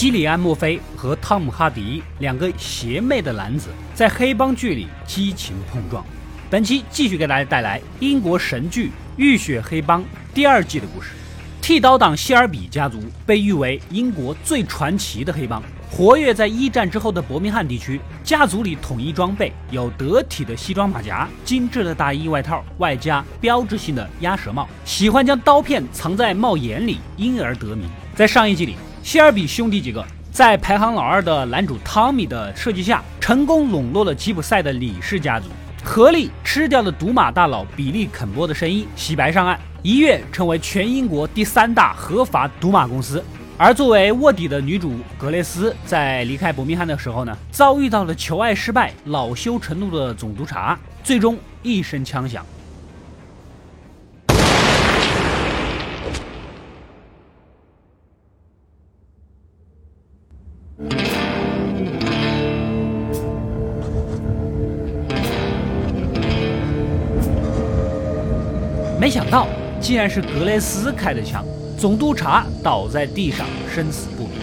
基里安·墨菲和汤姆·哈迪两个邪魅的男子在黑帮剧里激情碰撞。本期继续给大家带来英国神剧《浴血黑帮》第二季的故事。剃刀党谢尔比家族被誉为英国最传奇的黑帮，活跃在一战之后的伯明翰地区。家族里统一装备有得体的西装马甲、精致的大衣外套，外加标志性的鸭舌帽。喜欢将刀片藏在帽檐里，因而得名。在上一季里，谢尔比兄弟几个在排行老二的男主汤米的设计下，成功笼络了吉普赛的李氏家族。合力吃掉了赌马大佬比利肯波的生意，洗白上岸，一跃成为全英国第三大合法赌马公司。而作为卧底的女主格雷斯，在离开伯明翰的时候呢，遭遇到了求爱失败、恼羞成怒的总督察，最终一声枪响。没想到，竟然是格雷斯开的枪，总督察倒在地上，生死不明。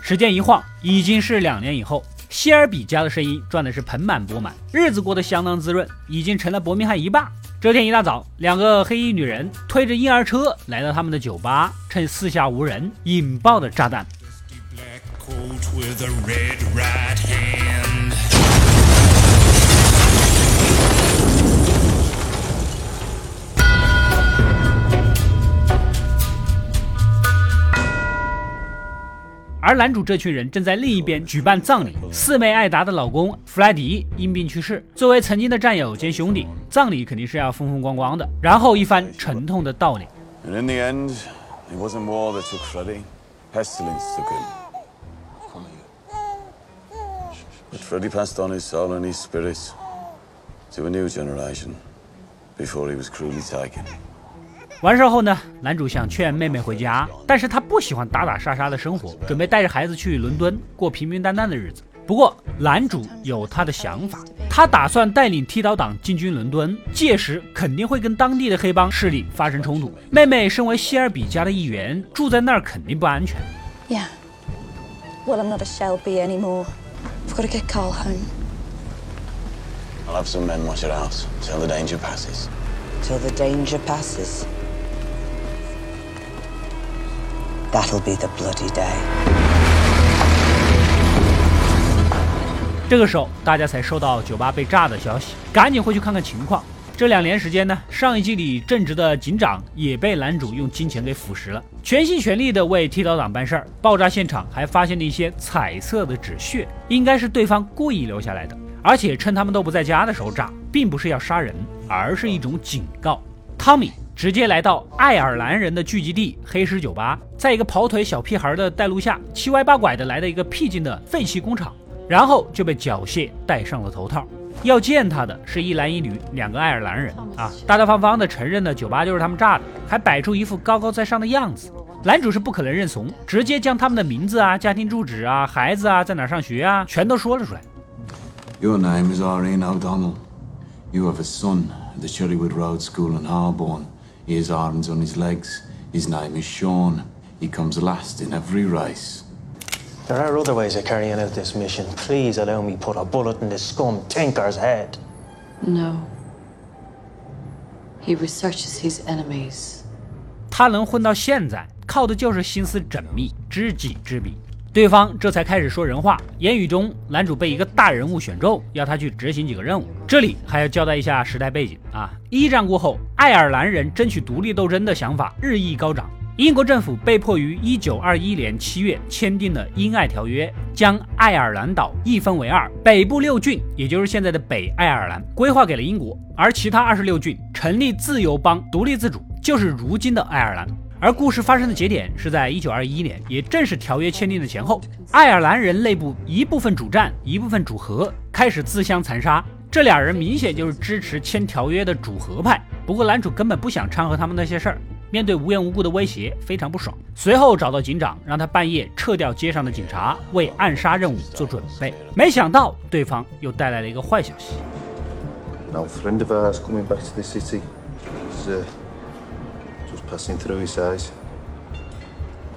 时间一晃，已经是两年以后，希尔比家的生意赚的是盆满钵满，日子过得相当滋润，已经成了伯明翰一霸。这天一大早，两个黑衣女人推着婴儿车来到他们的酒吧，趁四下无人，引爆的炸弹。而男主这群人正在另一边举办葬礼，四妹艾达的老公弗莱迪因病去世。作为曾经的战友兼兄弟，葬礼肯定是要风风光光的。然后一番沉痛的悼念。完事后呢，男主想劝妹妹回家，但是他不喜欢打打杀杀的生活，准备带着孩子去伦敦过平平淡淡的日子。不过男主有他的想法，他打算带领剃刀党进军伦敦，届时肯定会跟当地的黑帮势力发生冲突。妹妹身为希尔比家的一员，住在那儿肯定不安全。Yeah, well I'm not a Shelby anymore. I've got to get Carl home. I'll have some men watch your house till the danger passes. Till the danger passes. That'll be the bloody day。这个时候，大家才收到酒吧被炸的消息，赶紧回去看看情况。这两年时间呢，上一季里正直的警长也被男主用金钱给腐蚀了，全心全力的为剃刀党办事儿。爆炸现场还发现了一些彩色的纸屑，应该是对方故意留下来的，而且趁他们都不在家的时候炸，并不是要杀人，而是一种警告。汤米。直接来到爱尔兰人的聚集地黑石酒吧，在一个跑腿小屁孩的带路下，七歪八拐的来到一个僻静的废弃工厂，然后就被缴械戴上了头套。要见他的是一男一女两个爱尔兰人啊，大大方方的承认了酒吧就是他们炸的，还摆出一副高高在上的样子。男主是不可能认怂，直接将他们的名字啊、家庭住址啊、孩子啊、在哪上学啊，全都说了出来。Your name is Irene O'Donnell. You have a son at the Cherrywood Road School in Harborne. He has arms on his legs. His name is Sean. He comes last in every race. There are other ways of carrying out this mission. Please allow me put a bullet in this scum tinker's head. No. He researches his enemies. 他能混到现在，靠的就是心思缜密、知己知彼。 对方这才开始说人话，言语中男主被一个大人物选中，要他去执行几个任务。这里还要交代一下时代背景啊，一战过后，爱尔兰人争取独立斗争的想法日益高涨，英国政府被迫于一九二一年七月签订了《英爱条约》，将爱尔兰岛一分为二，北部六郡，也就是现在的北爱尔兰，规划给了英国，而其他二十六郡成立自由邦，独立自主，就是如今的爱尔兰。而故事发生的节点是在一九二一年，也正是条约签订的前后。爱尔兰人内部一部分主战，一部分主和，开始自相残杀。这俩人明显就是支持签条约的主和派。不过男主根本不想掺和他们那些事儿，面对无缘无故的威胁，非常不爽。随后找到警长，让他半夜撤掉街上的警察，为暗杀任务做准备。没想到对方又带来了一个坏消息。Passing through his eyes.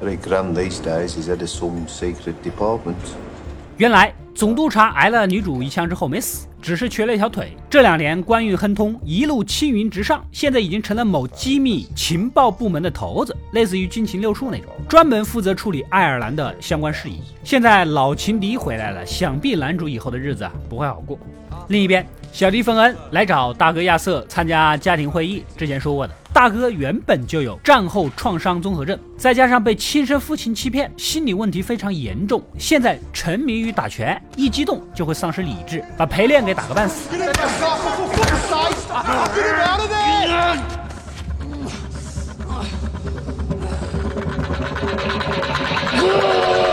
Very grand these days. He's head of some secret department. 原来总督察挨了女主一枪之后没死，只是瘸了一条腿。这两年官运亨通，一路青云直上，现在已经成了某机密情报部门的头子，类似于军情六处那种，专门负责处理爱尔兰的相关事宜。现在老情敌回来了，想必男主以后的日子啊不会好过。另一边，小迪芬恩来找大哥亚瑟参加家庭会议。之前说过的，大哥原本就有战后创伤综合症，再加上被亲生父亲欺骗，心理问题非常严重。现在沉迷于打拳，一激动就会丧失理智，把陪练给打个半死。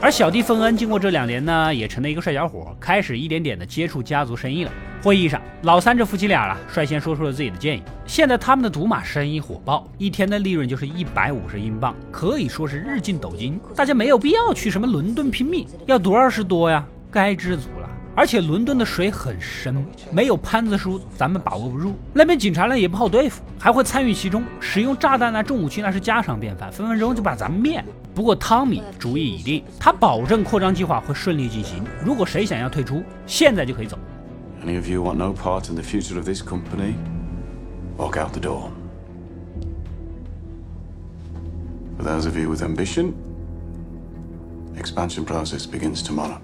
而小弟芬恩经过这两年呢，也成了一个帅小伙，开始一点点的接触家族生意了。会议上，老三这夫妻俩啊，率先说出了自己的建议。现在他们的赌马生意火爆，一天的利润就是一百五十英镑，可以说是日进斗金。大家没有必要去什么伦敦拼命，要多少是多呀，该知足了。而且伦敦的水很深，没有潘子叔咱们把握不住。那边警察呢也不好对付，还会参与其中，使用炸弹啊、重武器那是家常便饭，分分钟就把咱们灭了。不过汤米主意已定，他保证扩张计划会顺利进行。如果谁想要退出，现在就可以走。Any of you want no part in the future of this company? Walk out the door. For those of you with ambition, expansion process begins tomorrow.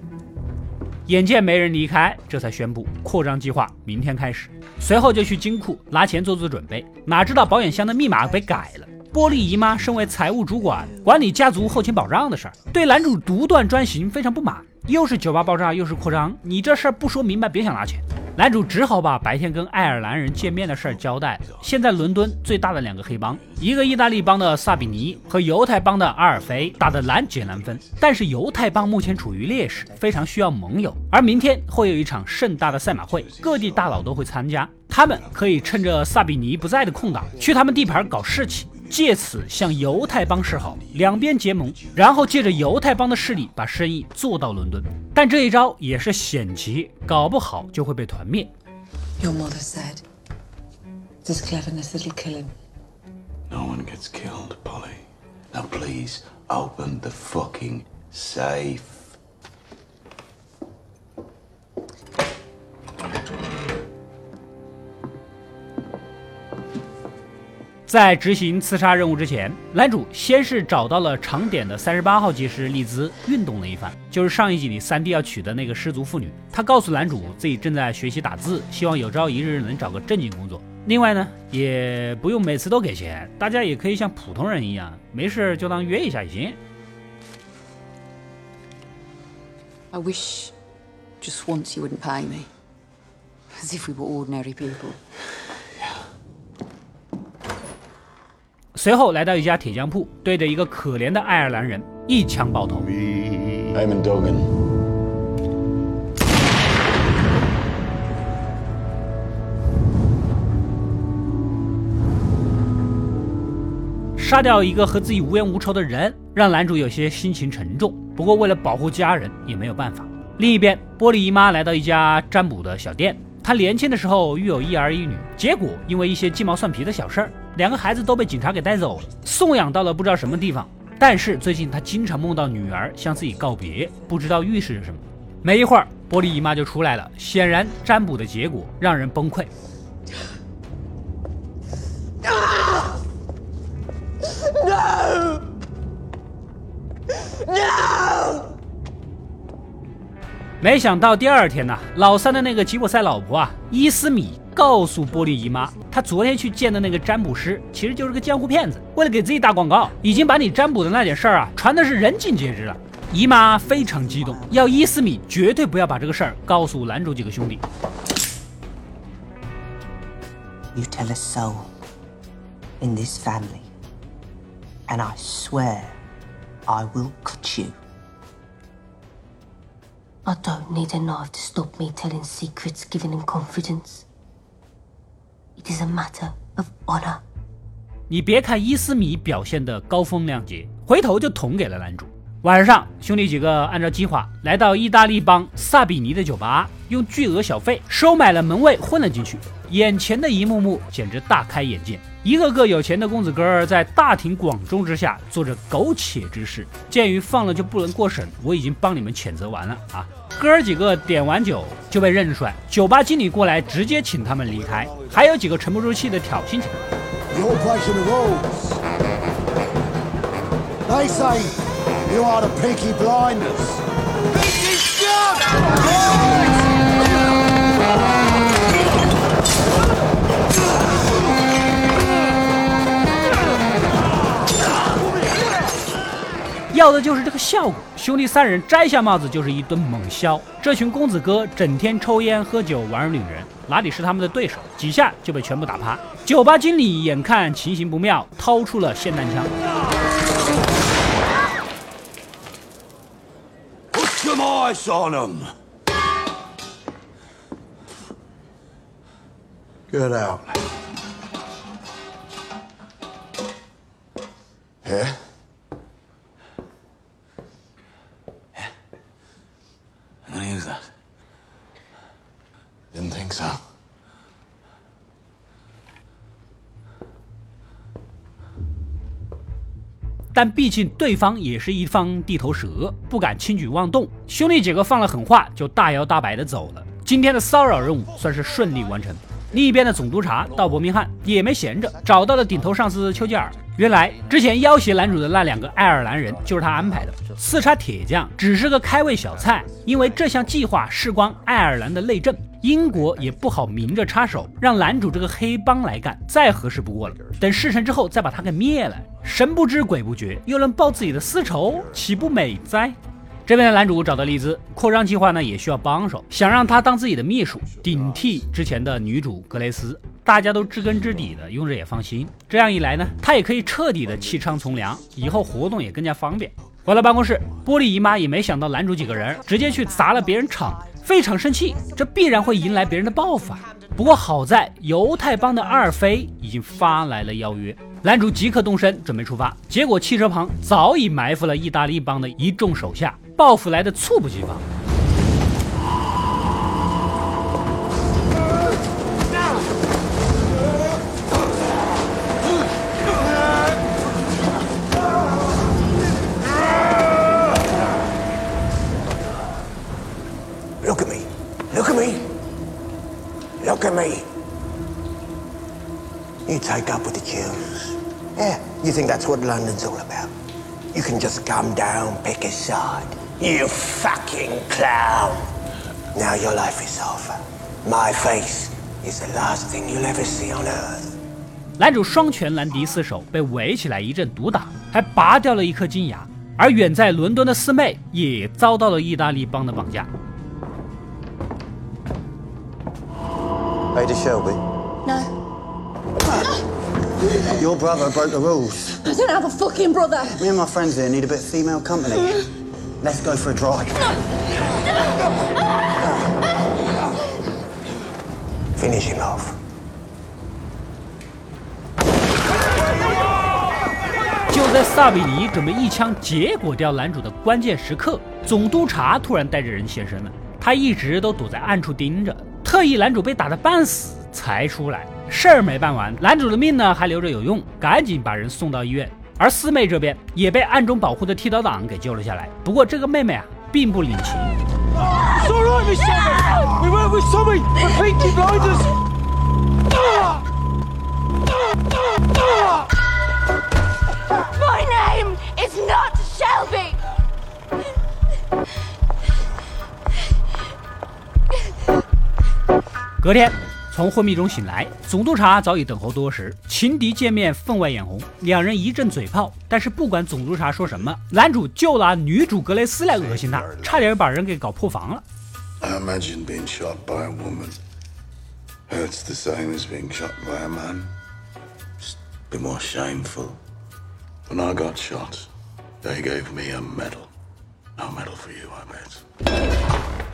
眼见没人离开，这才宣布扩张计划明天开始。随后就去金库拿钱做做准备。哪知道保险箱的密码被改了。波利姨妈身为财务主管，管理家族后勤保障的事儿，对男主独断专行非常不满。又是酒吧爆炸，又是扩张，你这事儿不说明白，别想拿钱。男主只好把白天跟爱尔兰人见面的事儿交代。现在伦敦最大的两个黑帮，一个意大利帮的萨比尼和犹太帮的阿尔菲打得难解难分。但是犹太帮目前处于劣势，非常需要盟友。而明天会有一场盛大的赛马会，各地大佬都会参加，他们可以趁着萨比尼不在的空档，去他们地盘搞事情。借此向犹太帮示好，两边结盟，然后借着犹太帮的势力把生意做到伦敦。但这一招也是险棋，搞不好就会被团灭。Your mother said, "This cleverness that'll kill him." No one gets killed, Polly. Now please open the fucking safe. 在执行刺杀任务之前，男主先是找到了长点的三十八号技师丽兹，运动了一番，就是上一集里三弟要娶的那个失足妇女。他告诉男主自己正在学习打字，希望有朝一日能找个正经工作。另外呢，也不用每次都给钱，大家也可以像普通人一样，没事就当约一下也行。I wish just once you wouldn't pay me. As if we were ordinary people. 随后来到一家铁匠铺，对着一个可怜的爱尔兰人一枪爆头。I'm Duggan. 杀掉一个和自己无冤无仇的人，让男主有些心情沉重。不过为了保护家人，也没有办法。另一边，玻璃姨妈来到一家占卜的小店。他年轻的时候育有一儿一女，结果因为一些鸡毛蒜皮的小事儿，两个孩子都被警察给带走了，送养到了不知道什么地方。但是最近他经常梦到女儿向自己告别，不知道预示着什么。没一会儿，玻璃姨妈就出来了，显然占卜的结果让人崩溃。没想到第二天呢，老三的那个吉普赛老婆啊，伊斯米告诉玻璃姨妈，她昨天去见的那个占卜师其实就是个江湖骗子，为了给自己打广告，已经把你占卜的那点事儿啊传的是人尽皆知了。姨妈非常激动，要伊斯米绝对不要把这个事儿告诉男主几个兄弟。You tell a soul in this family, and I swear I will cut you. I don't need a knife to stop me telling secrets given in confidence. It is a matter of honor. 你别看伊斯米表现的高风亮节，回头就捅给了男主。晚上，兄弟几个按照计划来到意大利帮萨比尼的酒吧，用巨额小费收买了门卫混了进去。眼前的一幕幕简直大开眼界。一个个有钱的公子哥儿在大庭广众之下做着苟且之事。鉴于放了就不能过审，我已经帮你们谴责完了啊！哥儿几个点完酒就被认出来，酒吧经理过来直接请他们离开，还有几个沉不住气的挑衅起来。要的就是这个效果。兄弟三人摘下帽子就是一顿猛削。这群公子哥整天抽烟喝酒玩女人，哪里是他们的对手？几下就被全部打趴。酒吧经理眼看情形不妙，掏出了霰弹枪。Put some ice on them. Get out. Yeah? I'm gonna use that. Didn't think so. 但毕竟对方也是一方地头蛇，不敢轻举妄动。兄弟几个放了狠话，就大摇大摆的走了。今天的骚扰任务算是顺利完成。另一边的总督察道伯明翰也没闲着，找到了顶头上司丘吉尔。原来之前要挟男主的那两个爱尔兰人就是他安排的。刺杀铁匠只是个开胃小菜，因为这项计划事关爱尔兰的内政，英国也不好明着插手，让男主这个黑帮来干，再合适不过了。等事成之后再把他给灭了，神不知鬼不觉，又能报自己的私仇，岂不美哉？这边的男主找到丽兹，扩张计划呢也需要帮手，想让他当自己的秘书，顶替之前的女主格雷斯。大家都知根知底的，用着也放心。这样一来呢，他也可以彻底的弃娼从良，以后活动也更加方便。回到办公室，玻璃姨妈也没想到男主几个人直接去砸了别人厂，非常生气，这必然会迎来别人的报复。不过好在犹太帮的阿尔菲已经发来了邀约。男主即刻动身，准备出发。结果汽车旁早已埋伏了意大利帮的一众手下，报复来的猝不及防。Look at me. You take up with the Jews. Yeah, you think that's what London's all about. You can just come down, pick a side. You fucking clown. Now your life is over. My face is the last thing you'll ever see on earth. 男主双拳难敌四手，被围起来一阵毒打，还拔掉了一颗金牙。而远在伦敦的四妹也遭到了意大利帮的绑架。Ada Shelby, No. your brother broke the rules. I don't have a fucking brother. Me and my friends here need a bit of female company. Let's go for a drive. Finish him off. 就在萨比尼准备一枪结果掉男主的关键时刻，总督察突然带着人现身了。他一直都躲在暗处盯着，特意男主被打得半死才出来，事儿没办完，男主的命呢还留着有用，赶紧把人送到医院。而四妹这边也被暗中保护的剃刀党给救了下来，不过这个妹妹啊并不领情。My name is not Shelby. 隔天，从昏迷中醒来，总督察早已等候多时，情敌见面分外眼红，两人一阵嘴炮。但是不管总督察说什么，男主就拿女主格雷斯来恶心他，差点把人给搞破防了。I imagine being shot by a woman hurts the same as being shot by a man. Just a bit more shameful. When I got shot, they gave me a medal. No medal for you, I bet.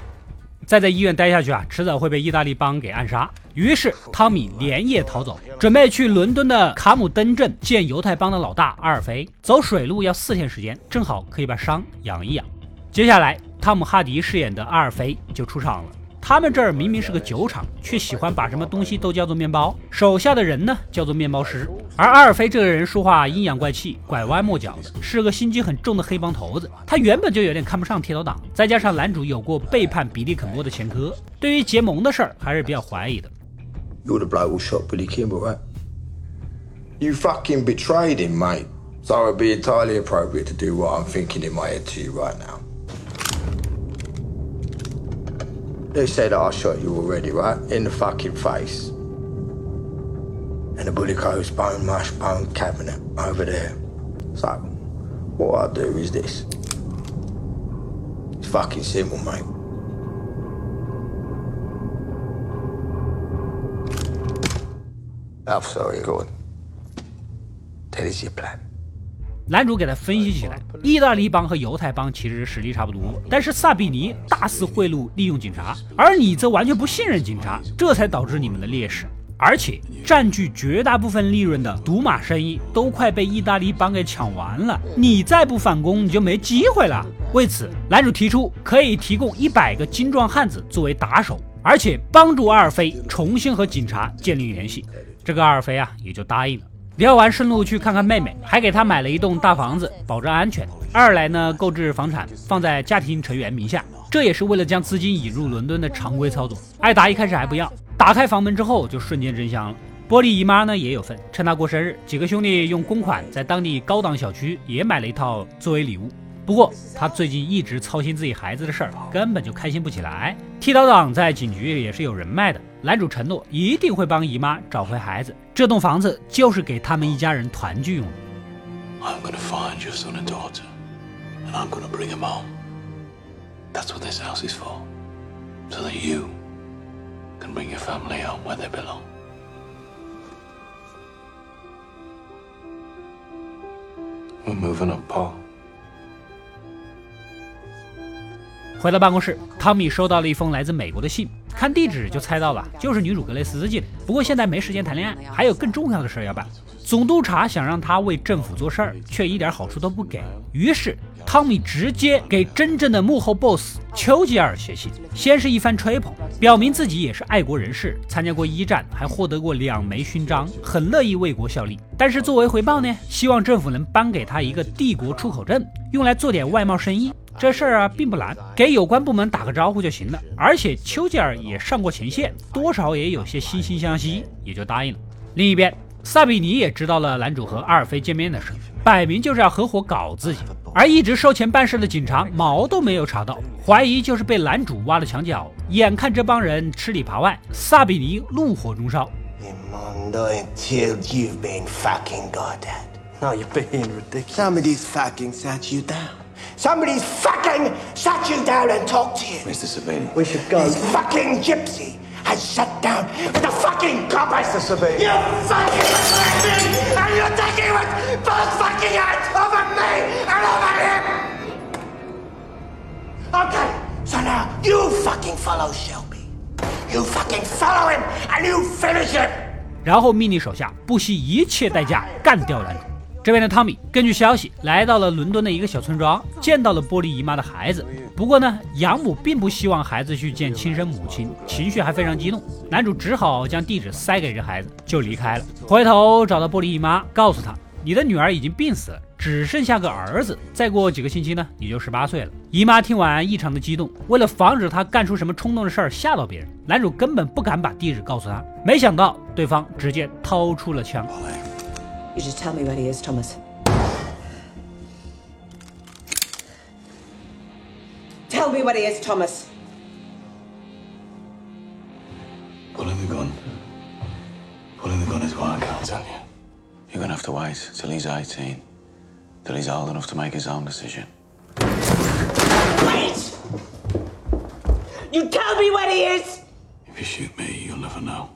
再在医院待下去啊，迟早会被意大利帮给暗杀。于是汤米连夜逃走，准备去伦敦的卡姆登镇见犹太帮的老大阿尔菲。走水路要四天时间，正好可以把伤养一养。接下来，汤姆哈迪饰演的阿尔菲就出场了。他们这儿明明是个酒厂，却喜欢把什么东西都叫做面包，手下的人呢叫做面包师。而阿尔菲这个人说话阴阳怪气，拐弯抹角的，是个心机很重的黑帮头子。他原本就有点看不上铁道党，再加上男主有过背叛比利肯波的前科，对于结盟的事儿还是比较怀疑的。You're the bloke who shot Billy Kimball, right? You fucking betrayed him, mate. So it'd be entirely appropriate to do what I'm thinking in my head to you right now. They say that oh, I shot you already, right? In the fucking face. And the bullet goes bone mush bone cabinet over there. So, what I'll do is this. It's fucking simple, mate. I'm sorry, go on. That is your plan. 男主给他分析起来，意大利帮和犹太帮其实实力差不多，但是萨比尼大肆贿赂利用警察，而你则完全不信任警察，这才导致你们的劣势。而且占据绝大部分利润的赌马生意都快被意大利帮给抢完了，你再不反攻，你就没机会了。为此，男主提出可以提供一百个精壮汉子作为打手，而且帮助阿尔菲重新和警察建立联系。这个阿尔菲啊，也就答应了。聊完，顺路去看看妹妹，还给她买了一栋大房子，保证安全。二来呢，购置房产放在家庭成员名下，这也是为了将资金引入伦敦的常规操作。艾达一开始还不要，打开房门之后就瞬间真香了。波莉姨妈呢也有份，趁她过生日，几个兄弟用公款在当地高档小区也买了一套作为礼物。不过他最近一直操心自己孩子的事儿，根本就开心不起来。剃刀党在警局也是有人脉的，男主承诺一定会帮姨妈找回孩子。这栋房子就是给他们一家人团聚用的。I'm gonna find your son and daughter, and I'm gonna bring them home. That's what this house is for. So that you can bring your family home where they belong. We're moving. 回到办公室，汤米收到了一封来自美国的信，看地址就猜到了，就是女主格雷斯寄的。不过现在没时间谈恋爱，还有更重要的事儿要办。总督察想让他为政府做事儿，却一点好处都不给。于是汤米直接给真正的幕后 boss 丘吉尔写信，先是一番吹捧，表明自己也是爱国人士，参加过一战，还获得过两枚勋章，很乐意为国效力。但是作为回报呢，希望政府能颁给他一个帝国出口证，用来做点外贸生意。这事儿啊并不难，给有关部门打个招呼就行了。而且丘吉尔也上过前线，多少也有些惺惺相惜，也就答应了。另一边，萨比尼也知道了男主和阿尔菲见面的事，摆明就是要合伙搞自己。而一直收钱办事的警察毛都没有查到，怀疑就是被男主挖了墙角。眼看这帮人吃里扒外，萨比尼怒火中烧。Mondo until you've been fucking got that. No, you're being ridiculous. Somebody's fucking sat you down. Somebody's fucking sat you down and talked to you. Mr. Savini. We should go. This fucking gypsy has sat down with the fucking coppers. Mr. Sabine. You fucking me! And you're taking with both fucking hands over me and over him! Okay, so now you fucking follow Shelby. You fucking follow him and you finish it! 然后命令手下不惜一切代价干掉男主。 这边的汤米根据消息来到了伦敦的一个小村庄，见到了波莉姨妈的孩子。不过呢，养母并不希望孩子去见亲生母亲，情绪还非常激动。男主只好将地址塞给这孩子，就离开了。回头找到波莉姨妈，告诉她：“你的女儿已经病死了，只剩下个儿子，再过几个星期呢，你就十八岁了。”姨妈听完异常的激动，为了防止她干出什么冲动的事儿吓到别人，男主根本不敢把地址告诉她。没想到对方直接掏出了枪。You just tell me where he is, Thomas. Tell me where he is, Thomas. Pulling the gun. Pulling the gun is what I can't tell you. You're gonna have to wait till he's 18. Till he's old enough to make his own decision. Wait! You tell me where he is! If you shoot me, you'll never know.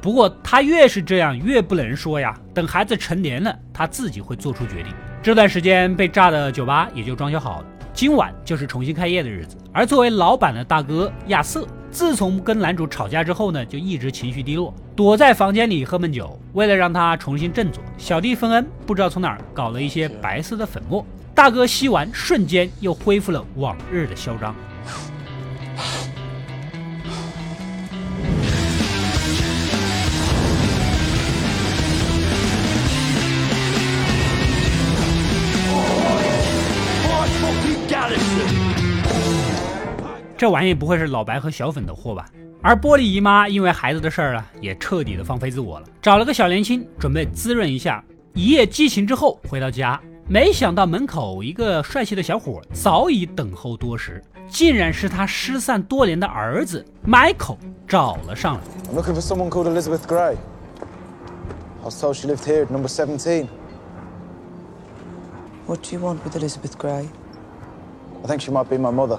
不过他越是这样，越不能说呀。等孩子成年了，他自己会做出决定。这段时间被炸的酒吧也就装修好了，今晚就是重新开业的日子。而作为老板的大哥亚瑟，自从跟男主吵架之后呢，就一直情绪低落，躲在房间里喝闷酒。为了让他重新振作，小弟芬恩不知道从哪儿搞了一些白色的粉末。大哥吸完，瞬间又恢复了往日的嚣张。这玩意不会是老白和小粉的货吧？而玻璃姨妈因为孩子的事儿啊，也彻底的放飞自我了，找了个小年轻准备滋润一下。一夜激情之后回到家，没想到门口一个帅气的小伙早已等候多时，竟然是他失散多年的儿子 Michael 找了上来。I'm looking for someone called Elizabeth Gray. I was told she lived here at number 17. What do you want with Elizabeth Gray? I think she might be my mother.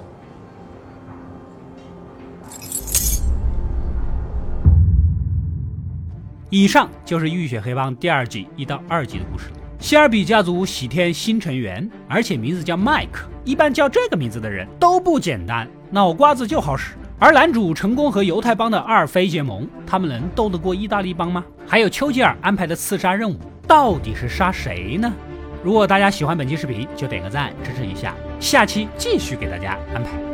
以上就是《浴血黑帮》第二季一到二集的故事。希尔比家族喜添新成员，而且名字叫麦克，一般叫这个名字的人都不简单，脑瓜子就好使。而男主成功和犹太帮的阿尔菲结盟，他们能斗得过意大利帮吗？还有丘吉尔安排的刺杀任务，到底是杀谁呢？如果大家喜欢本期视频，就点个赞支持一下，下期继续给大家安排。